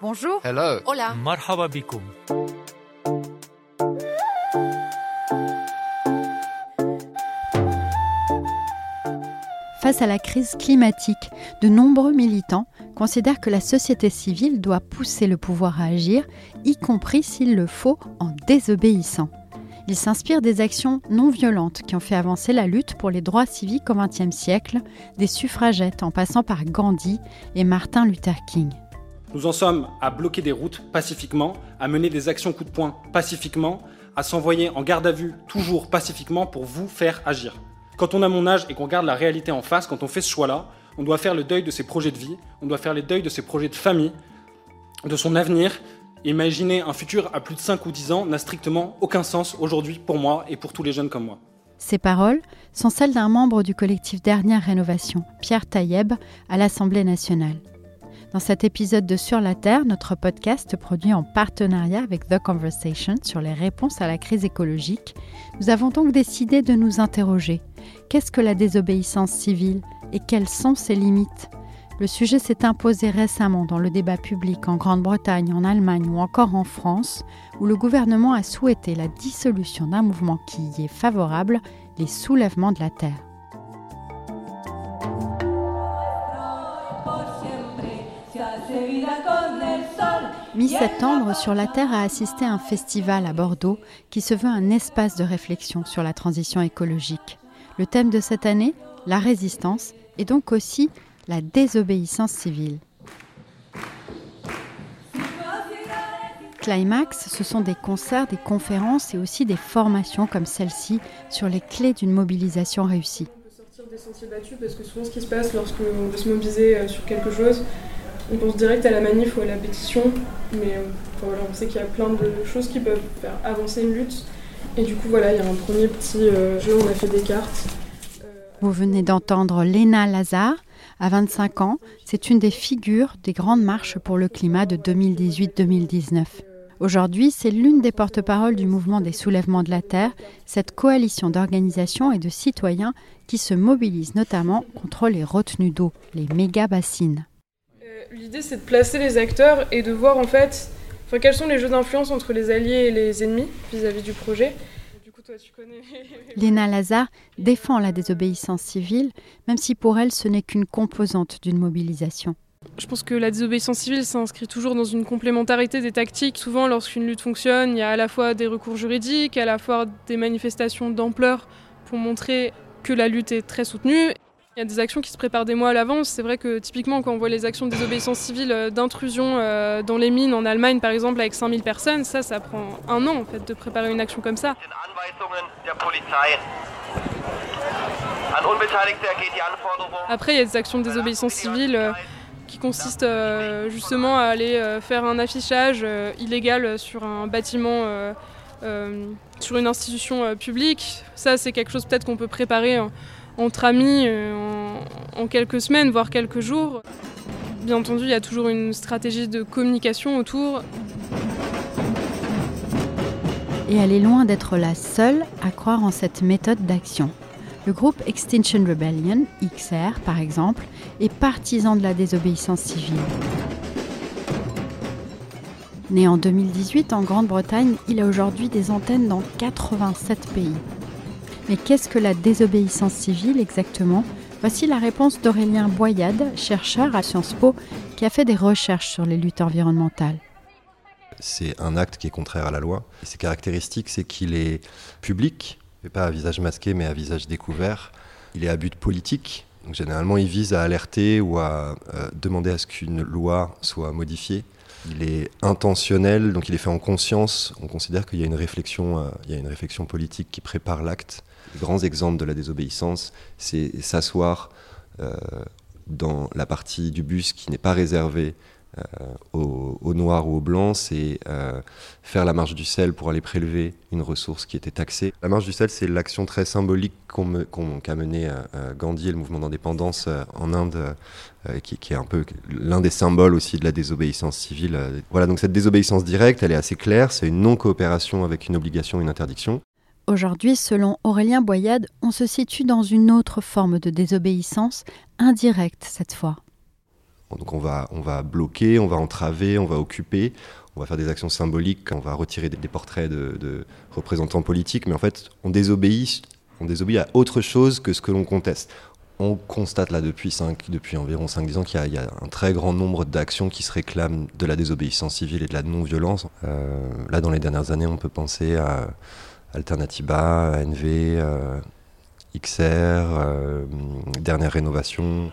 Bonjour. Hola. Marhababikoum! Face à la crise climatique, de nombreux militants considèrent que la société civile doit pousser le pouvoir à agir, y compris s'il le faut en désobéissant. Il s'inspire des actions non violentes qui ont fait avancer la lutte pour les droits civiques au XXe siècle, des suffragettes en passant par Gandhi et Martin Luther King. Nous en sommes à bloquer des routes pacifiquement, à mener des actions coup de poing pacifiquement, à s'envoyer en garde à vue toujours pacifiquement pour vous faire agir. Quand on a mon âge et qu'on regarde la réalité en face, quand on fait ce choix-là, on doit faire le deuil de ses projets de vie, on doit faire le deuil de ses projets de famille, de son avenir. Imaginer un futur à plus de 5 ou 10 ans n'a strictement aucun sens aujourd'hui pour moi et pour tous les jeunes comme moi. Ces paroles sont celles d'un membre du collectif Dernière Rénovation, Pierre Taïeb, à l'Assemblée nationale. Dans cet épisode de Sur la Terre, notre podcast produit en partenariat avec The Conversation sur les réponses à la crise écologique, nous avons donc décidé de nous interroger. Qu'est-ce que la désobéissance civile et quelles sont ses limites? Le sujet s'est imposé récemment dans le débat public en Grande-Bretagne, en Allemagne ou encore en France, où le gouvernement a souhaité la dissolution d'un mouvement qui y est favorable, les soulèvements de la Terre. Mi-septembre, Sur la Terre a assisté à un festival à Bordeaux qui se veut un espace de réflexion sur la transition écologique. Le thème de cette année, la résistance, et donc aussi la désobéissance civile. Climax, ce sont des concerts, des conférences et aussi des formations comme celle-ci sur les clés d'une mobilisation réussie. Parce que souvent ce se passe euh, sur quelque chose, on pense direct à la manif ou à la pétition, mais euh, voilà, on sait qu'il y a plein de choses qui peuvent faire avancer une lutte. Et du coup, voilà, il y a un premier petit euh, jeu, on a fait des cartes. Euh, Vous venez d'entendre Léna Lazare. À 25 ans, c'est une des figures des grandes marches pour le climat de 2018-2019. Aujourd'hui, c'est l'une des porte-paroles du mouvement des soulèvements de la Terre, cette coalition d'organisations et de citoyens qui se mobilisent notamment contre les retenues d'eau, les méga-bassines. L'idée, c'est de placer les acteurs et de voir en fait enfin, quels sont les jeux d'influence entre les alliés et les ennemis vis-à-vis du projet. Du coup, toi, tu connais. Léna Lazare défend la désobéissance civile, même si pour elle ce n'est qu'une composante d'une mobilisation. Je pense que la désobéissance civile s'inscrit toujours dans une complémentarité des tactiques. Souvent, lorsqu'une lutte fonctionne, il y a à la fois des recours juridiques, à la fois des manifestations d'ampleur pour montrer que la lutte est très soutenue. Il y a des actions qui se préparent des mois à l'avance. C'est vrai que typiquement, quand on voit les actions de désobéissance civile euh, d'intrusion euh, dans les mines en Allemagne, par exemple, avec 5000 personnes, ça, ça prend un an en fait de préparer une action comme ça. Après, il y a des actions de désobéissance civile euh, qui consistent euh, justement à aller euh, faire un affichage euh, illégal sur un bâtiment, sur une institution publique. Ça, c'est quelque chose peut-être qu'on peut préparer en- entre amis euh, en, en quelques semaines, voire quelques jours. Bien entendu, il y a toujours une stratégie de communication autour. Et elle est loin d'être la seule à croire en cette méthode d'action. Le groupe Extinction Rebellion, XR par exemple, est partisan de la désobéissance civile. Né en 2018 en Grande-Bretagne, il a aujourd'hui des antennes dans 87 pays. Mais qu'est-ce que la désobéissance civile exactement? Voici la réponse d'Aurélien Boyade, chercheur à Sciences Po, qui a fait des recherches sur les luttes environnementales. c'est un acte qui est contraire à la loi. Ses caractéristiques, c'est qu'il est public, et pas à visage masqué, mais à visage découvert. Il est à but politique. Généralement, il vise à alerter ou à euh, demander à ce qu'une loi soit modifiée. Il est intentionnel, donc il est fait en conscience. On considère qu'il y a une réflexion, euh, il y a une réflexion politique qui prépare l'acte. Les grands exemples de la désobéissance, c'est s'asseoir euh, dans la partie du bus qui n'est pas réservée euh, aux, noirs ou aux blancs, c'est euh, faire la marche du sel pour aller prélever une ressource qui était taxée. La marche du sel, c'est l'action très symbolique qu'a menée euh, euh, Gandhi et le mouvement d'indépendance en Inde, qui, qui est un peu l'un des symboles aussi de la désobéissance civile. Voilà, donc cette désobéissance directe, elle est assez claire, c'est une non-coopération avec une obligation, une interdiction. Aujourd'hui, selon Aurélien Boyade, on se situe dans une autre forme de désobéissance, indirecte cette fois. Donc on va, on va bloquer, on va entraver, on va occuper, on va faire des actions symboliques, on va retirer des, portraits de, représentants politiques, mais en fait on désobéit, on désobéit à autre chose que ce que l'on conteste. On constate là depuis, 5, depuis environ 5-10 ans qu'il y, y, a un très grand nombre d'actions qui se réclament de la désobéissance civile et de la non-violence. Euh, là dans les dernières années on peut penser à Alternativa, ANV, euh, XR, euh, dernière rénovation.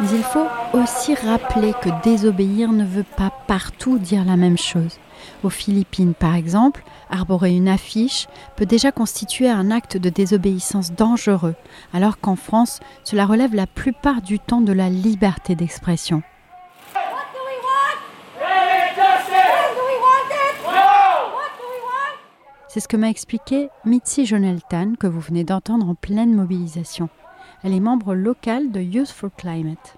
Mais il faut aussi rappeler que désobéir ne veut pas partout dire la même chose. Aux Philippines, par exemple, arborer une affiche peut déjà constituer un acte de désobéissance dangereux, alors qu'en France, cela relève la plupart du temps de la liberté d'expression. C'est ce que m'a expliqué Mitzi Joneltan, que vous venez d'entendre en pleine mobilisation. Elle est membre locale de Youth for Climate.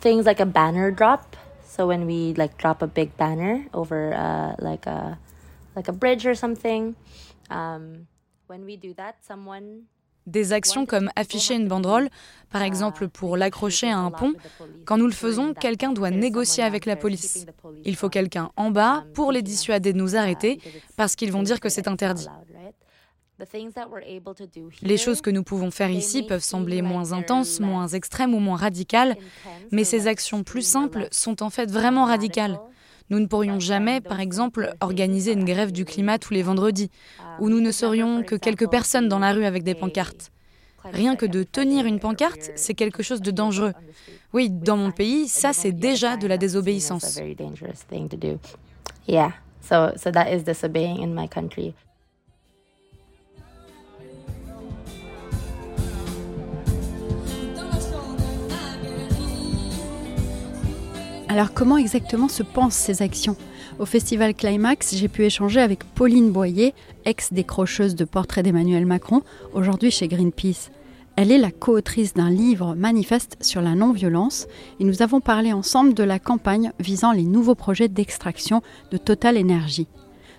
Things like a banner drop. So when we like drop a big banner over uh, like a like a bridge or something, um, when we do that, someone des actions comme afficher une banderole, par exemple pour l'accrocher à un pont. Quand nous le faisons, quelqu'un doit négocier avec la police. Il faut quelqu'un en bas pour les dissuader de nous arrêter parce qu'ils vont dire que c'est interdit. Les choses que nous pouvons faire ici peuvent sembler moins intenses, moins extrêmes ou moins radicales, mais ces actions plus simples sont en fait vraiment radicales. Nous ne pourrions jamais, par exemple, organiser une grève du climat tous les vendredis, où nous ne serions que quelques personnes dans la rue avec des pancartes. Rien que de tenir une pancarte, c'est quelque chose de dangereux. Oui, dans mon pays, ça c'est déjà de la désobéissance. Alors comment exactement se pensent ces actions? Au festival Climax, j'ai pu échanger avec Pauline Boyer, ex-décrocheuse de portraits d'Emmanuel Macron, aujourd'hui chez Greenpeace. Elle est la co-autrice d'un livre manifeste sur la non-violence et nous avons parlé ensemble de la campagne visant les nouveaux projets d'extraction de Total Energy.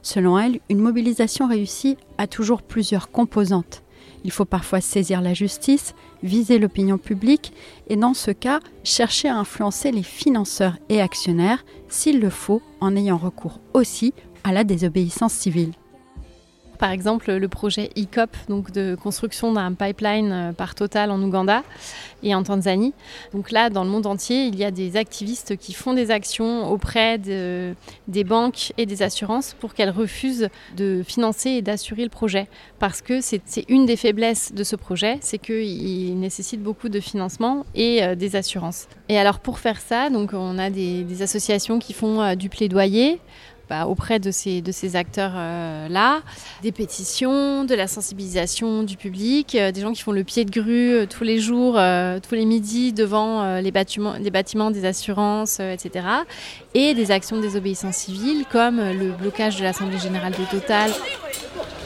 Selon elle, une mobilisation réussie a toujours plusieurs composantes. Il faut parfois saisir la justice, viser l'opinion publique et dans ce cas, chercher à influencer les financeurs et actionnaires s'il le faut en ayant recours aussi à la désobéissance civile. Par exemple, le projet ICOP, donc de construction d'un pipeline par Total en Ouganda et en Tanzanie. Donc là, dans le monde entier, il y a des activistes qui font des actions auprès de, des banques et des assurances pour qu'elles refusent de financer et d'assurer le projet. Parce que c'est une des faiblesses de ce projet, c'est qu'il nécessite beaucoup de financement et euh, des assurances. Et alors pour faire ça, donc on a des, des associations qui font euh, du plaidoyer bah, auprès de ces, de ces acteurs-là, des pétitions, de la sensibilisation du public, euh, des gens qui font le pied de grue euh, tous les jours, euh, tous les midis devant euh, les, bâtiments, les bâtiments des assurances, euh, etc. Et des actions de désobéissance civile comme le blocage de l'Assemblée générale de Total.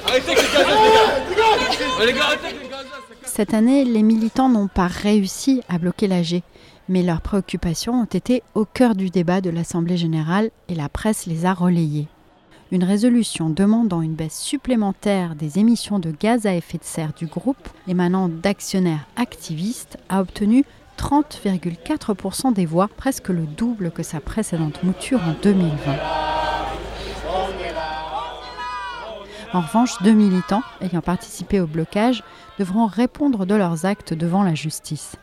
Arrêtez avec les gaz Les gars, arrêtez avec les gaz Cette année, les militants n'ont pas réussi à bloquer l'AG mais leurs préoccupations ont été au cœur du débat de l'Assemblée générale et la presse les a relayées. Une résolution demandant une baisse supplémentaire des émissions de gaz à effet de serre du groupe émanant d'actionnaires activistes a obtenu 30,4% des voix, presque le double que sa précédente mouture en 2020. En revanche, deux militants ayant participé au blocage devront répondre de leurs actes devant la justice.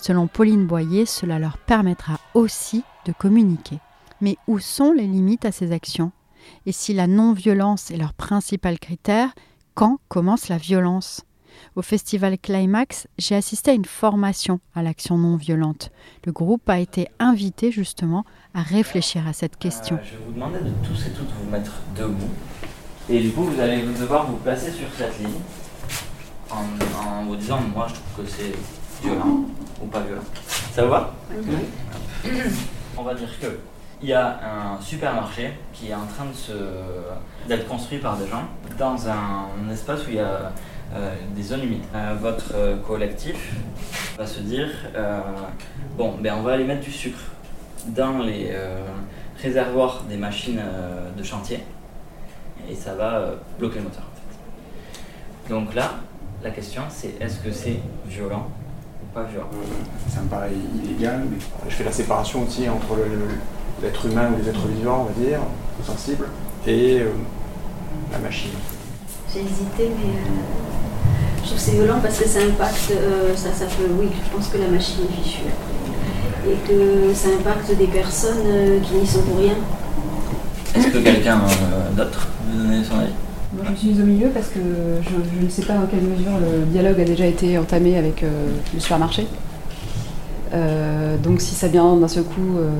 Selon Pauline Boyer, cela leur permettra aussi de communiquer. Mais où sont les limites à ces actions? Et si la non-violence est leur principal critère, quand commence la violence? Au festival Climax, j'ai assisté à une formation à l'action non violente. Le groupe a été invité justement à réfléchir à cette question. Euh, je vais vous demander de tous et toutes vous mettre debout. Et du coup, vous allez devoir vous placer sur cette ligne en, en vous disant, moi je trouve que c'est violent ou pas violent. Ça vous va On va dire que il y a un supermarché qui est en train d'être construit par des gens dans un, espace où il y a euh, des zones humides. Euh, votre euh, collectif va se dire bon, ben on va aller mettre du sucre dans les réservoirs des machines de chantier et ça va bloquer le moteur. Donc là, la question c'est est-ce que c'est violent pas. Euh, ça me paraît illégal, mais je fais la séparation aussi entre l'être humain ou les êtres vivants, on va dire, sensibles, et euh, la machine. J'ai hésité, mais je trouve que c'est violent parce que ça impacte, ça, ça peut, oui, je pense que la machine est fichue et que ça impacte des personnes qui n'y sont pour rien. Est-ce que quelqu'un d'autre veut donner son avis? Moi, je me suis mise au milieu parce que je, ne sais pas dans quelle mesure le dialogue a déjà été entamé avec euh, le supermarché. Euh, donc si ça vient d'un seul coup euh,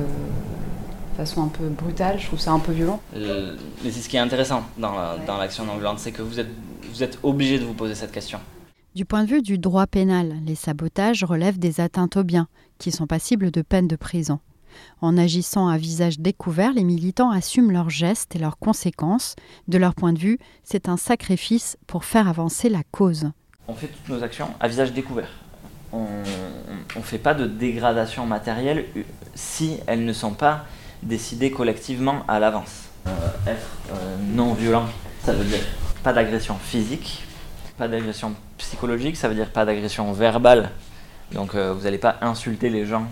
de façon un peu brutale, je trouve ça un peu violent. mais ce qui est intéressant dans, l'action non violente, c'est que vous êtes, vous êtes obligé de vous poser cette question. Du point de vue du droit pénal, les sabotages relèvent des atteintes aux biens, qui sont passibles de peine de prison. En agissant à visage découvert, les militants assument leurs gestes et leurs conséquences. De leur point de vue, c'est un sacrifice pour faire avancer la cause. On fait toutes nos actions à visage découvert. On ne fait pas de dégradation matérielle si elles ne sont pas décidées collectivement à l'avance. Euh, être euh, non violent, ça veut dire pas d'agression physique, pas d'agression psychologique, ça veut dire pas d'agression verbale. Donc euh, vous n'allez pas insulter les gens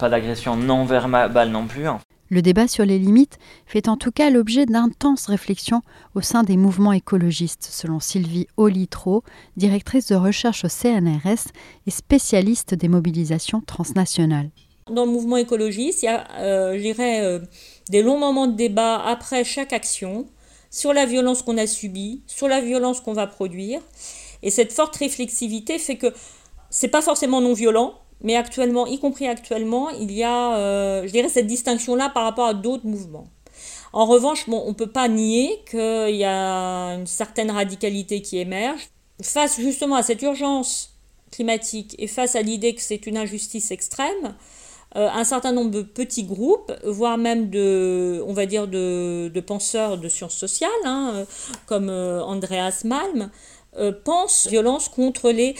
pas d'agression non verbale non plus. Hein. Le débat sur les limites fait en tout cas l'objet d'intenses réflexions au sein des mouvements écologistes, selon Sylvie Olitro, directrice de recherche au CNRS et spécialiste des mobilisations transnationales. Dans le mouvement écologiste, il y a, euh, je dirais, euh, des longs moments de débat après chaque action sur la violence qu'on a subie, sur la violence qu'on va produire. Et cette forte réflexivité fait que c'est pas forcément non violent, mais actuellement, y compris actuellement, il y a, euh, je dirais, cette distinction-là par rapport à d'autres mouvements. En revanche, bon, on ne peut pas nier qu'il y a une certaine radicalité qui émerge. Face justement à cette urgence climatique et face à l'idée que c'est une injustice extrême, euh, un certain nombre de petits groupes, voire même de, on va dire, de, penseurs de sciences sociales, hein, comme euh, Andreas Malm, euh, pense violence contre les,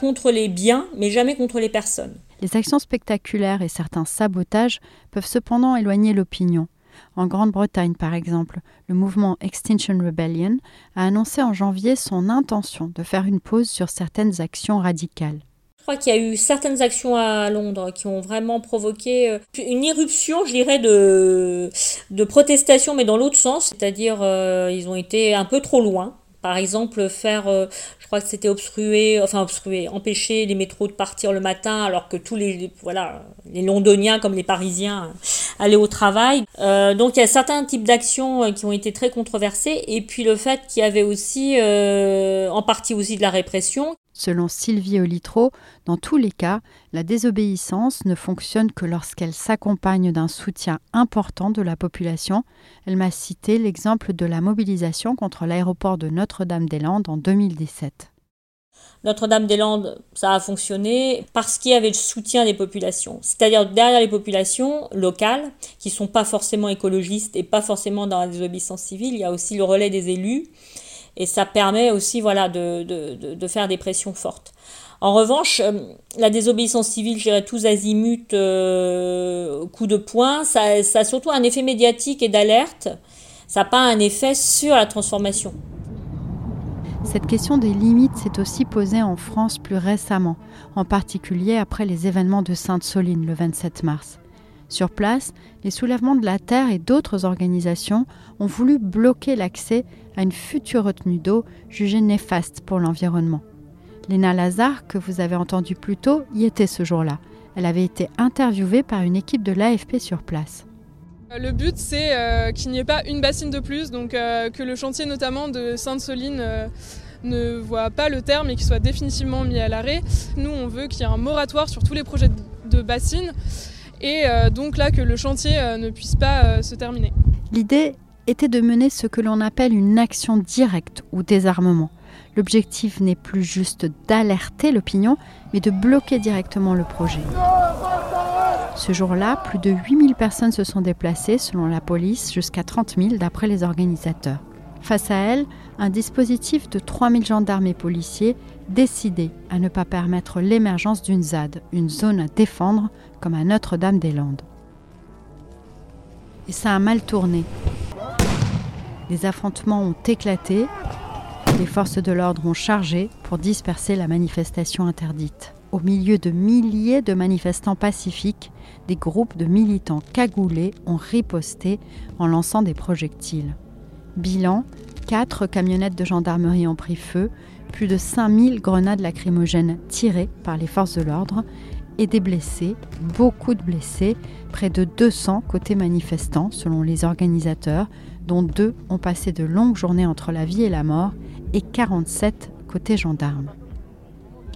contre les biens, mais jamais contre les personnes. Les actions spectaculaires et certains sabotages peuvent cependant éloigner l'opinion. En Grande-Bretagne, par exemple, le mouvement Extinction Rebellion a annoncé en janvier son intention de faire une pause sur certaines actions radicales. Je crois qu'il y a eu certaines actions à Londres qui ont vraiment provoqué euh, une irruption, je dirais, de, de protestation, mais dans l'autre sens, c'est-à-dire euh, ils ont été un peu trop loin. Par exemple, faire, euh, je crois que c'était obstruer, enfin obstruer, empêcher les métros de partir le matin alors que tous les, voilà, les Londoniens comme les Parisiens allaient au travail. Euh, donc il y a certains types d'actions euh, qui ont été très controversées et puis le fait qu'il y avait aussi, en partie aussi de la répression. Selon Sylvie Olitro, dans tous les cas, la désobéissance ne fonctionne que lorsqu'elle s'accompagne d'un soutien important de la population. Elle m'a cité l'exemple de la mobilisation contre l'aéroport de Notre-Dame-des-Landes en 2017. Notre-Dame-des-Landes, ça a fonctionné parce qu'il y avait le soutien des populations. C'est-à-dire derrière les populations locales, qui ne sont pas forcément écologistes et pas forcément dans la désobéissance civile, il y a aussi le relais des élus et ça permet aussi voilà, de, de, de faire des pressions fortes. En revanche, euh, la désobéissance civile, je dirais tous azimuts, euh, coup de poing, ça, ça, a surtout un effet médiatique et d'alerte. Ça n'a pas un effet sur la transformation. Cette question des limites s'est aussi posée en France plus récemment, en particulier après les événements de Sainte-Soline le 27 mars. Sur place, les soulèvements de la Terre et d'autres organisations ont voulu bloquer l'accès à une future retenue d'eau jugée néfaste pour l'environnement. Léna Lazare, que vous avez entendu plus tôt, y était ce jour-là. Elle avait été interviewée par une équipe de l'AFP sur place. Euh, le but, c'est euh, qu'il n'y ait pas une bassine de plus, donc euh, que le chantier notamment de Sainte-Soline ne voit pas le terme et qu'il soit définitivement mis à l'arrêt. Nous, on veut qu'il y ait un moratoire sur tous les projets de bassines et euh, donc là que le chantier euh, ne puisse pas euh, se terminer. L'idée était de mener ce que l'on appelle une action directe ou désarmement. L'objectif n'est plus juste d'alerter l'opinion, mais de bloquer directement le projet. Ce jour-là, plus de 8000 personnes se sont déplacées, selon la police, jusqu'à 30 000 d'après les organisateurs. Face à elles, un dispositif de 3000 gendarmes et policiers décidés à ne pas permettre l'émergence d'une ZAD, une zone à défendre, comme à Notre-Dame-des-Landes. Et ça a mal tourné. Les affrontements ont éclaté, les forces de l'ordre ont chargé pour disperser la manifestation interdite. au milieu de milliers de manifestants pacifiques, des groupes de militants cagoulés ont riposté en lançant des projectiles. Bilan, quatre camionnettes de gendarmerie ont pris feu, plus de 5000 grenades lacrymogènes tirées par les forces de l'ordre et des blessés, beaucoup de blessés, près de 200 côté manifestants selon les organisateurs, dont deux ont passé de longues journées entre la vie et la mort, et 47 côté gendarmes.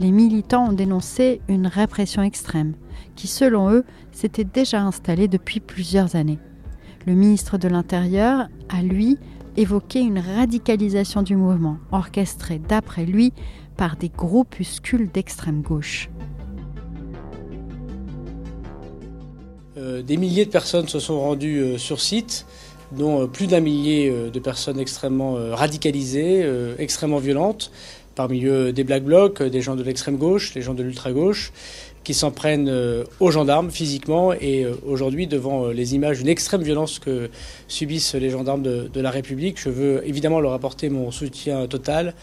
Les militants ont dénoncé une répression extrême, qui selon eux s'était déjà installée depuis plusieurs années. Le ministre de l'Intérieur a, lui, évoqué une radicalisation du mouvement, orchestrée, d'après lui, par des groupuscules d'extrême gauche. Euh, des milliers de personnes se sont rendues euh, sur site, dont euh, plus d'un millier de personnes extrêmement radicalisées, extrêmement violentes, parmi eux des black blocs, des gens de l'extrême gauche, des gens de l'ultra gauche, qui s'en prennent aux gendarmes physiquement et aujourd'hui devant les images d'une extrême violence que subissent les gendarmes de, de, la République, je veux évidemment leur apporter mon soutien total,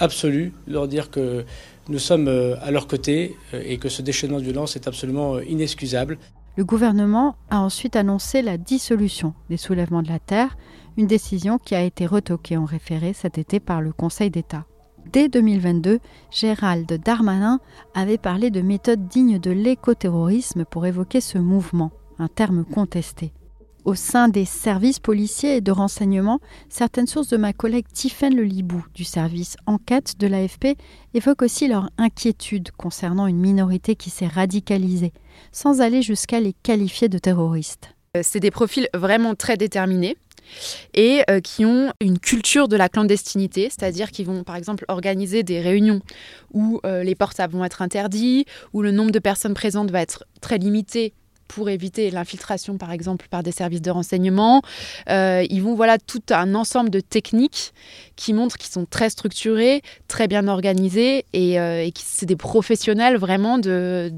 absolu, leur dire que nous sommes à leur côté et que ce déchaînement de violence est absolument inexcusable. Le gouvernement a ensuite annoncé la dissolution des soulèvements de la Terre, une décision qui a été retoquée en référé cet été par le Conseil d'État. Dès 2022, Gérald Darmanin avait parlé de méthodes dignes de l'écoterrorisme pour évoquer ce mouvement, un terme contesté. Au sein des services policiers et de renseignement, certaines sources de ma collègue Tiffaine Le Libou du service enquête de l'AFP évoquent aussi leur inquiétude concernant une minorité qui s'est radicalisée, sans aller jusqu'à les qualifier de terroristes. Euh, c'est des profils vraiment très déterminés et euh, qui ont une culture de la clandestinité, c'est-à-dire qu'ils vont par exemple organiser des réunions où euh, les portables vont être interdits, où le nombre de personnes présentes va être très limité pour éviter l'infiltration, par exemple, par des services de renseignement. Euh, ils vont voilà tout un ensemble de techniques qui montrent qu'ils sont très structurés, très bien organisés et, que c'est des professionnels vraiment de,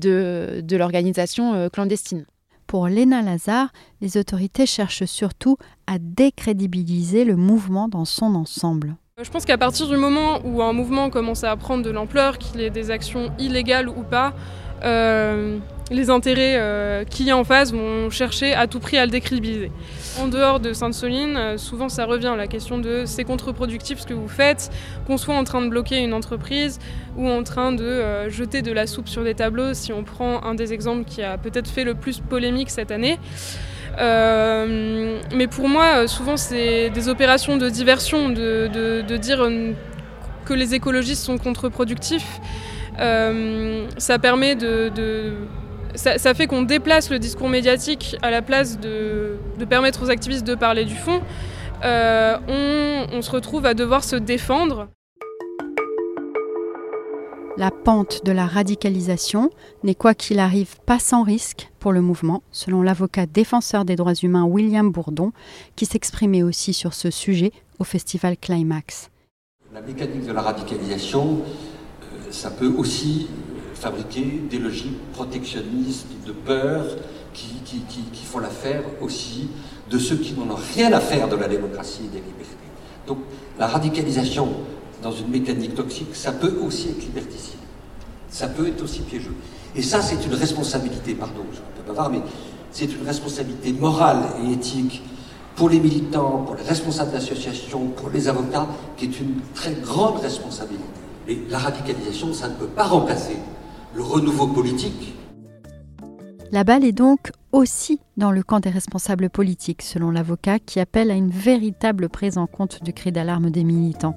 l'organisation clandestine. Pour Léna Lazare, les autorités cherchent surtout à décrédibiliser le mouvement dans son ensemble. Je pense qu'à partir du moment où un mouvement commence à prendre de l'ampleur, qu'il ait des actions illégales ou pas, euh, les intérêts euh, qui y a en face vont chercher à tout prix à le décrédibiliser. En dehors de Sainte-Soline, euh, souvent ça revient, la question de c'est contre-productif ce que vous faites, qu'on soit en train de bloquer une entreprise ou en train de jeter de la soupe sur des tableaux, si on prend un des exemples qui a peut-être fait le plus polémique cette année. mais pour moi, souvent c'est des opérations de diversion, de dire que les écologistes sont contre-productifs. Euh, ça permet de, ça, fait qu'on déplace le discours médiatique à la place de, permettre aux activistes de parler du fond. Euh, on, se retrouve à devoir se défendre. La pente de la radicalisation n'est quoi qu'il arrive pas sans risque pour le mouvement, selon l'avocat défenseur des droits humains William Bourdon, qui s'exprimait aussi sur ce sujet au festival Climax. La mécanique de la radicalisation, ça peut aussi fabriquer des logiques protectionnistes, de peur, qui, font l'affaire aussi de ceux qui n'en ont rien à faire de la démocratie et des libertés. Donc la radicalisation dans une mécanique toxique, ça peut aussi être liberticide. Ça peut être aussi piégeux. Et ça, c'est une responsabilité, pardon, je ne peux pas voir, mais c'est une responsabilité morale et éthique pour les militants, pour les responsables d'associations, pour les avocats, qui est une très grande responsabilité. Et la radicalisation, ça ne peut pas remplacer le renouveau politique. La balle est donc aussi dans le camp des responsables politiques, selon l'avocat, qui appelle à une véritable prise en compte du cri d'alarme des militants.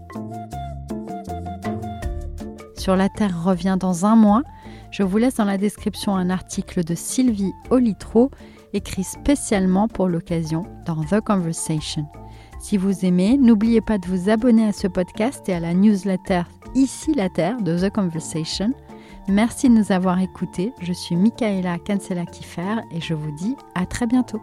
Sur la Terre revient dans un mois. Je vous laisse dans la description un article de Sylvie Olitro, écrit spécialement pour l'occasion dans The Conversation. Si vous aimez, n'oubliez pas de vous abonner à ce podcast et à la newsletter Ici la Terre de The Conversation. Merci de nous avoir écoutés. Je suis Michaela Kansela-Kiffer et je vous dis à très bientôt.